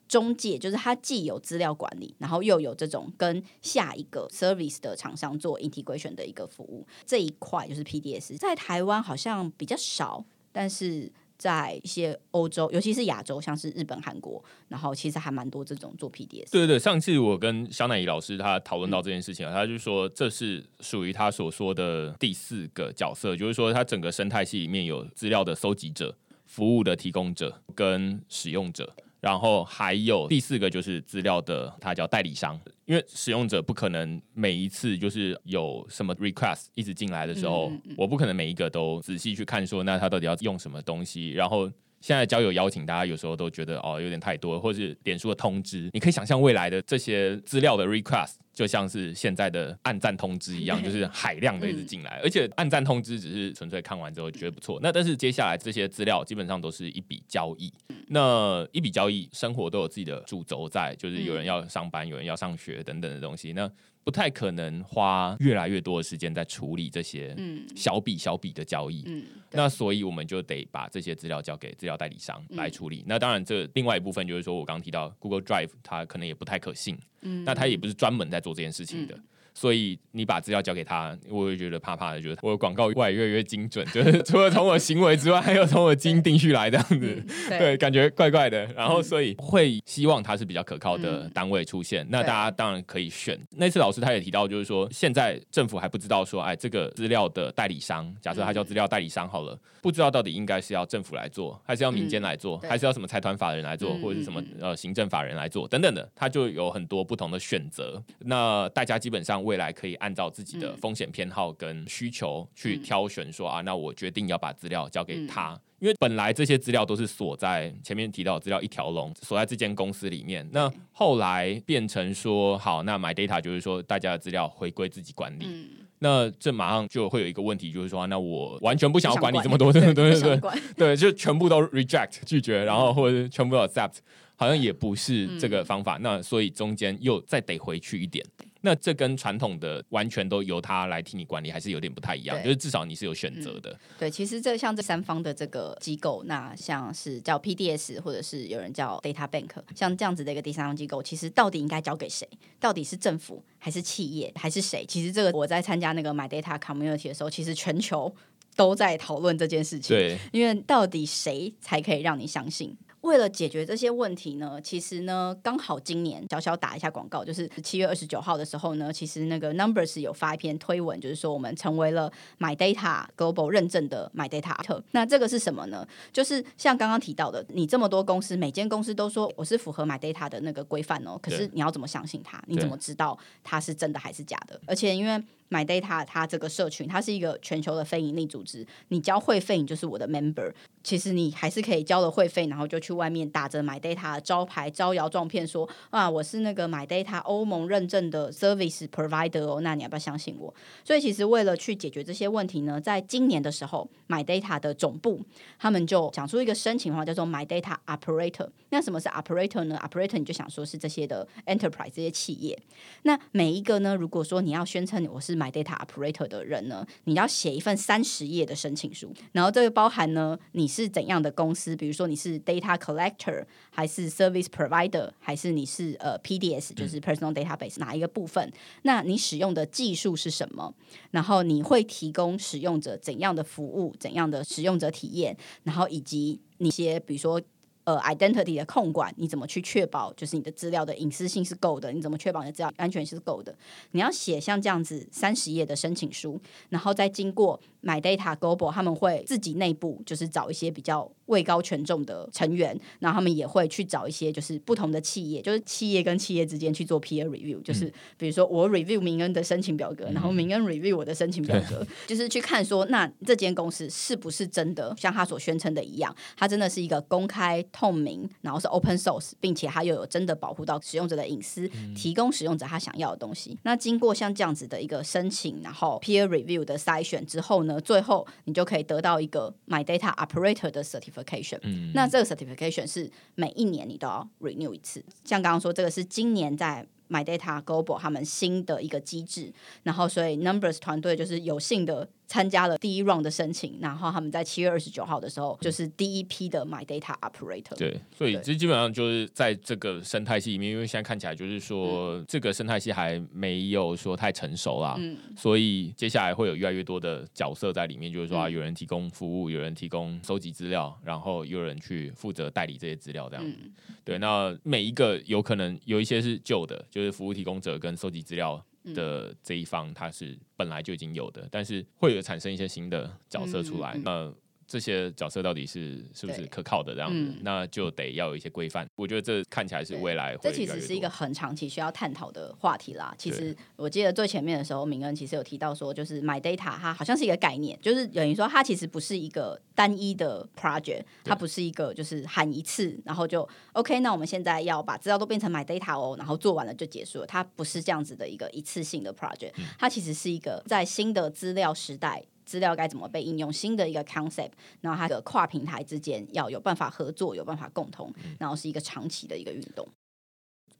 中介，就是它既有资料管理，然后又有这种跟下一个 service 的厂商做 integration 的一个服务。这一块就是 PDS，在台湾好像比较少，但是。在一些欧洲，尤其是亚洲，像是日本、韩国，然后其实还蛮多这种做 PDS。对对对，上次我跟小乃怡老师他讨论到这件事情啊，他就说这是属于他所说的第四个角色，就是说他整个生态系里面有资料的搜集者、服务的提供者跟使用者。然后还有第四个就是资料的，它叫代理商，因为使用者不可能每一次就是有什么 request 一直进来的时候，我不可能每一个都仔细去看说，那他到底要用什么东西。然后现在交友邀请，大家有时候都觉得哦有点太多，或是脸书的通知，你可以想象未来的这些资料的 request。就像是现在的暗赞通知一样，就是海量的一直进来，而且暗赞通知只是纯粹看完之后觉得不错。那但是接下来这些资料基本上都是一笔交易，那一笔交易生活都有自己的主轴在，就是有人要上班，有人要上学等等的东西，那不太可能花越来越多的时间在处理这些小笔小笔的交易。那所以我们就得把这些资料交给资料代理商来处理。那当然，这另外一部分就是说我刚刚提到 Google Drive，它可能也不太可信。那它也不是专门在做这件事情的。所以你把资料交给他，我也觉得怕怕的，觉得我的广告越来越越精准，就是 除了从我行为之外，还有从我基因定序来这样子，对，感觉怪怪的。然后所以会希望它是比较可靠的单位出现。那大家当然可以选。那次老师他也提到，就是说现在政府还不知道说，哎，这个资料的代理商，假设他叫资料代理商好了，不知道到底应该是要政府来做，还是要民间来做，还是要什么财团法人来做，或者是什么呃行政法人来做等等的，他就有很多不同的选择。那大家基本上。未来可以按照自己的风险偏好跟需求去挑选，说啊，那我决定要把资料交给他，因为本来这些资料都是锁在前面提到资料一条龙，锁在这间公司里面。那后来变成说，好，那 My Data 就是说，大家的资料回归自己管理。那这马上就会有一个问题，就是说，那我完全不想要管理这么多，对对对对对，就全部都 reject 拒绝，然后或者全部都 accept，好像也不是这个方法。那所以中间又再得回去一点。那这跟传统的完全都由他来替你管理，还是有点不太一样。就是至少你是有选择的。对，其实这像这三方的这个机构，那像是叫 PDS，或者是有人叫 Data Bank，像这样子的一个第三方机构，其实到底应该交给谁？到底是政府还是企业还是谁？其实这个我在参加那个 My Data Community 的时候，其实全球都在讨论这件事情。对，因为到底谁才可以让你相信？为了解决这些问题呢，其实呢，刚好今年小小打一下广告，就是七月二十九号的时候呢，其实那个 Numbers 有发一篇推文，就是说我们成为了 My Data Global 认证的 My Data 特。那这个是什么呢？就是像刚刚提到的，你这么多公司，每间公司都说我是符合 My Data 的那个规范哦，可是你要怎么相信它？你怎么知道它是真的还是假的？而且因为 My Data 它这个社群，它是一个全球的非营利组织，你交会费，你就是我的 Member。其实你还是可以交了会费，然后就去外面打着 My Data 招牌招摇撞骗，说啊我是那个 My Data 欧盟认证的 Service Provider 哦，那你要不要相信我？所以其实为了去解决这些问题呢，在今年的时候，My Data 的总部他们就讲出一个申请话，叫做 My Data Operator。那什么是 Operator 呢？Operator 你就想说是这些的 Enterprise 这些企业。那每一个呢，如果说你要宣称我是 My Data Operator 的人呢，你要写一份三十页的申请书，然后这个包含呢你。是怎样的公司？比如说你是 data collector，还是 service provider，还是你是呃 PDS，就是 personal database 哪一个部分？那你使用的技术是什么？然后你会提供使用者怎样的服务？怎样的使用者体验？然后以及一些比如说。呃，identity 的控管，你怎么去确保就是你的资料的隐私性是够的？你怎么确保你的资料安全是够的？你要写像这样子三十页的申请书，然后再经过 My Data Global，他们会自己内部就是找一些比较位高权重的成员，然后他们也会去找一些就是不同的企业，就是企业跟企业之间去做 peer review，就是比如说我 review 明恩的申请表格，然后明恩 review 我的申请表格，就是去看说那这间公司是不是真的像他所宣称的一样，它真的是一个公开。透明，然后是 open source，并且它又有真的保护到使用者的隐私，提供使用者他想要的东西。那经过像这样子的一个申请，然后 peer review 的筛选之后呢，最后你就可以得到一个 my data operator 的 certification。那这个 certification 是每一年你都要 renew 一次。像刚刚说，这个是今年在 my data global 他们新的一个机制，然后所以 numbers 团队就是有幸的。参加了第一 round 的申请，然后他们在七月二十九号的时候，就是第一批的 My Data Operator。对，所以对。这基本上就是在这个生态系里面，因为现在看起来就是嗯。说、这个生态系还没有说太成熟啦，嗯。所以接下来会有越来越多的角色在里面，就是说、啊、嗯有人提供服务，有人提供收集资料，然后有人去负责代理这些资料，这样。子。嗯。对，那每一个有可能有一些是旧的，就是服务提供者跟收集资料嗯的这一方，他是本来就已经有的，但是会有产生一些新的角色出来。那这些角色到底是是不是可靠的这样那就得要有一些规范。我觉得这看起来是未来会这其实是一个很长期需要探讨的话题啦。其实我记得最前面的时候，明恩其实有提到说，就是 My Data 它好像是一个概念，就是等于说它其实不是一个单一的 project，它不是一个就是喊一次然后就 OK，那我们现在要把资料都变成 My Data 哦，然后做完了就结束了。它不是这样子的一个一次性的 project，它其实是一个在新的资料时代。资料该怎么被应用？新的一个 concept，然后它的跨平台之间要有办法合作，有办法共同，然后是一个长期的一个运动。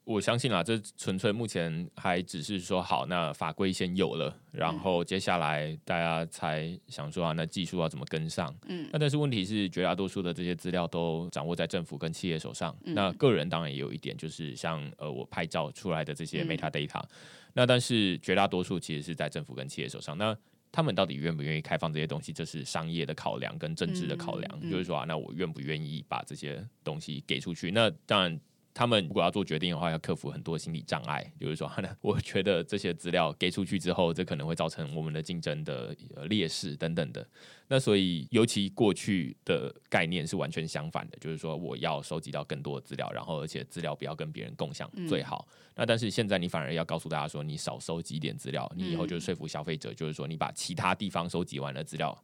我相信啊，这纯粹目前还只是说好，那法规先有了，然后接下来大家才想说啊，那技术要怎么跟上？嗯那但是问题是，绝大多数的这些资料都掌握在政府跟企业手上。嗯那个人当然也有一点，就是像呃我拍照出来的这些嗯 metadata，、那但是绝大多数其实是在政府跟企业手上。那他们到底愿不愿意开放这些东西，这是商业的考量跟政治的考量。嗯嗯就是说啊，那我愿不愿意把这些东西给出去？那当然。他们如果要做决定的话，要克服很多心理障碍。就是说，我觉得这些资料给出去之后，这可能会造成我们的竞争的呃劣势等等的。那所以，尤其过去的概念是完全相反的，就是说我要收集到更多的资料，然后而且资料不要跟别人共享最好。那但是现在你反而要告诉大家说，你少收集一点资料，你以后就是说服消费者，就是说你把其他地方收集完的资料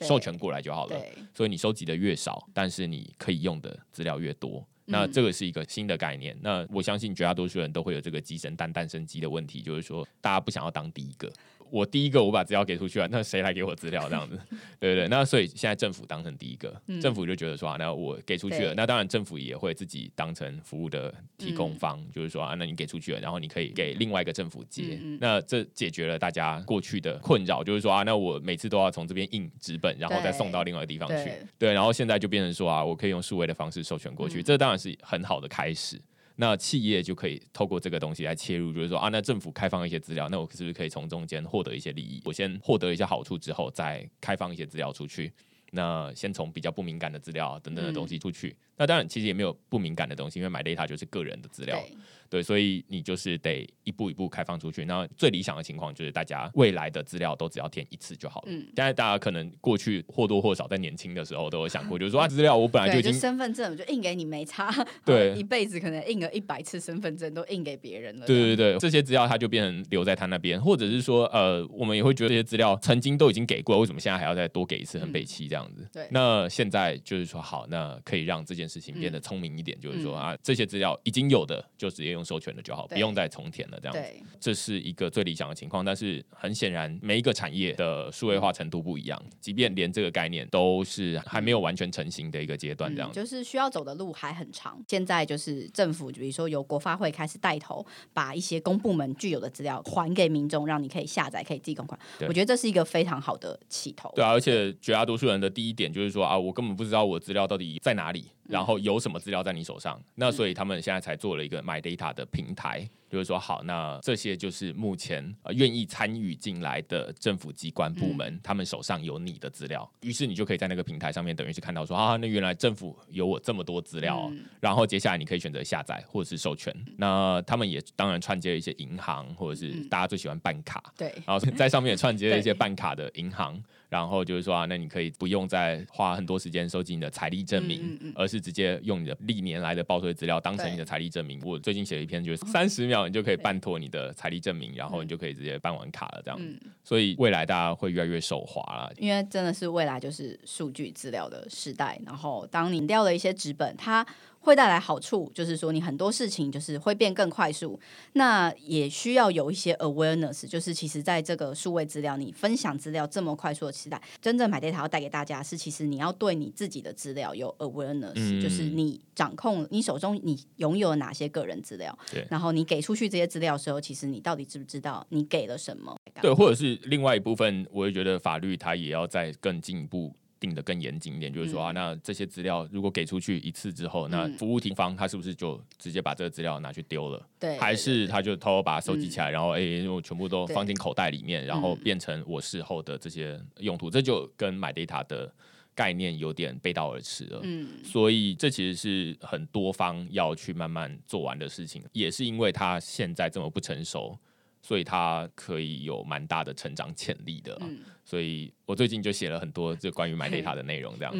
授权过来就好了。所以你收集的越少，但是你可以用的资料越多。那嗯这个是一个新的概念。那我相信绝大多数人都会有这个鸡生蛋，蛋生鸡的问题，就是说大家不想要当第一个。我第一个我把资料给出去了，那谁来给我资料？这样子，对不对？那所以现在政府当成第一个，嗯。政府就觉得说啊，那我给出去了，那当然政府也会自己当成服务的提供嗯方，就是说啊，那你给出去了，然后你可以给另外一个政府接，那这解决了大家过去的困扰，就是说啊，那我每次都要从这边印纸本，然后再送到另外一个地方去。对，对，然后现在就变成说啊，我可以用数位的方式授权过去，嗯。这当然是很好的开始。那企业就可以透过这个东西来切入，就是说啊，那政府开放一些资料，那我是不是可以从中间获得一些利益？我先获得一些好处之后，再开放一些资料出去。那先从比较不敏感的资料等等的东西出去。那当然，其实也没有不敏感的东西，因为买 data 就是个人的资料，对，所以你就是得一步一步开放出去。那最理想的情况就是大家未来的资料都只要填一次就好了。嗯但是大家可能过去或多或少在年轻的时候都有想过，就是说啊，资料我本来就，已经就身份证我就印给你没差，对一辈子可能印了一百次身份证都印给别人了。对对对，这些资料它就变成留在他那边，或者是说，呃，我们也会觉得这些资料曾经都已经给过，为什么现在还要再多给一次，很北气这样子。嗯对那现在就是说，好，那可以让这件事情变得聪明一点，就是说嗯啊，这些资料已经有的就直接用授权的就好，不用再重填了这样子。对，这是一个最理想的情况，但是很显然，每一个产业的数位化程度不一样，即便连这个概念都是还没有完全成型的一个阶段，这样。就是需要走的路还很长。现在就是政府，比如说由国发会开始带头，把一些公部门具有的资料还给民众，让你可以下载，可以自己公款。我觉得这是一个非常好的起头。对啊，而且绝大多数人的第一点就是说啊，我根本不知道我资料到底在哪里，然后有什么资料在你手上。那所以他们现在才做了一个 My Data 的平台，就是说好，那这些就是目前呃愿意参与进来的政府机关部门，他们手上有你的资料，于是你就可以在那个平台上面等于是看到说啊，那原来政府有我这么多资料哦、嗯然后接下来你可以选择下载或者是授权。那他们也当然串接了一些银行或者是嗯大家最喜欢办卡。对然后在上面也串接了一些 办卡的银行，然后就是说啊，那你可以不用再花很多时间收集你的财力证明，嗯嗯嗯而是直接用你的历年来的报税资料当成你的财力证明。我最近写了一篇，就是三十秒你就可以办妥你的财力证明，然后你就可以直接办完卡了这样。嗯所以未来大家会越来越手滑了。因为真的是未来就是数据资料的时代，然后当你掉了一些纸本，它会带来好处，就是说你很多事情就是会变更快速。那也需要有一些 awareness，就是其实在这个数位资料你分享资料这么快速的时代，真正买 data 要带给大家是，其实你要对你自己的资料有 awareness，就是你掌控你手中你拥有哪些个人资料，然后你给出去这些资料的时候，其实你到底知不知道你给了什么？对，或者是另外一部分，我也觉得法律它也要再更进一步。定的更严谨一点，就是说啊，那这些资料如果给出去一次之后，那服务提方他是不是就直接把这个资料拿去丢了？对，还是他就偷偷把它收集起来，然后哎，我全部都放进口袋里面，然后变成我事后的这些用途？这就跟买 data 的概念有点背道而驰了。嗯，所以这其实是很多方要去慢慢做完的事情，也是因为它现在这么不成熟。所以它可以有蛮大的成长潜力的，所以我最近就写了很多这关于 My Data 的内容。这样，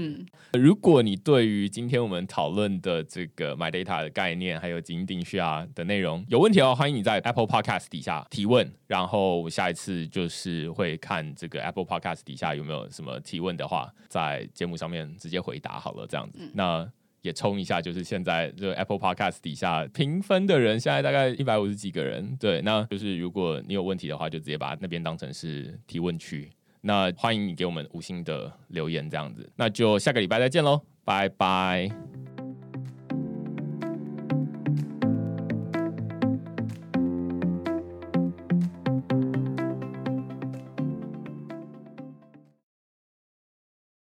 如果你对于今天我们讨论的这个 My Data 的概念，还有基因定序啊的内容有问题的话，欢迎你在 Apple Podcast 底下提问，然后我下一次就是会看这个 Apple Podcast 底下有没有什么提问的话，在节目上面直接回答好了。这样子，那。也冲一下，就是现在就 Apple Podcast 底下评分的人，现在大概一百五十几个人。对，那就是如果你有问题的话，就直接把那边当成是提问区。那欢迎你给我们五星的留言，这样子。那就下个礼拜再见喽，拜拜。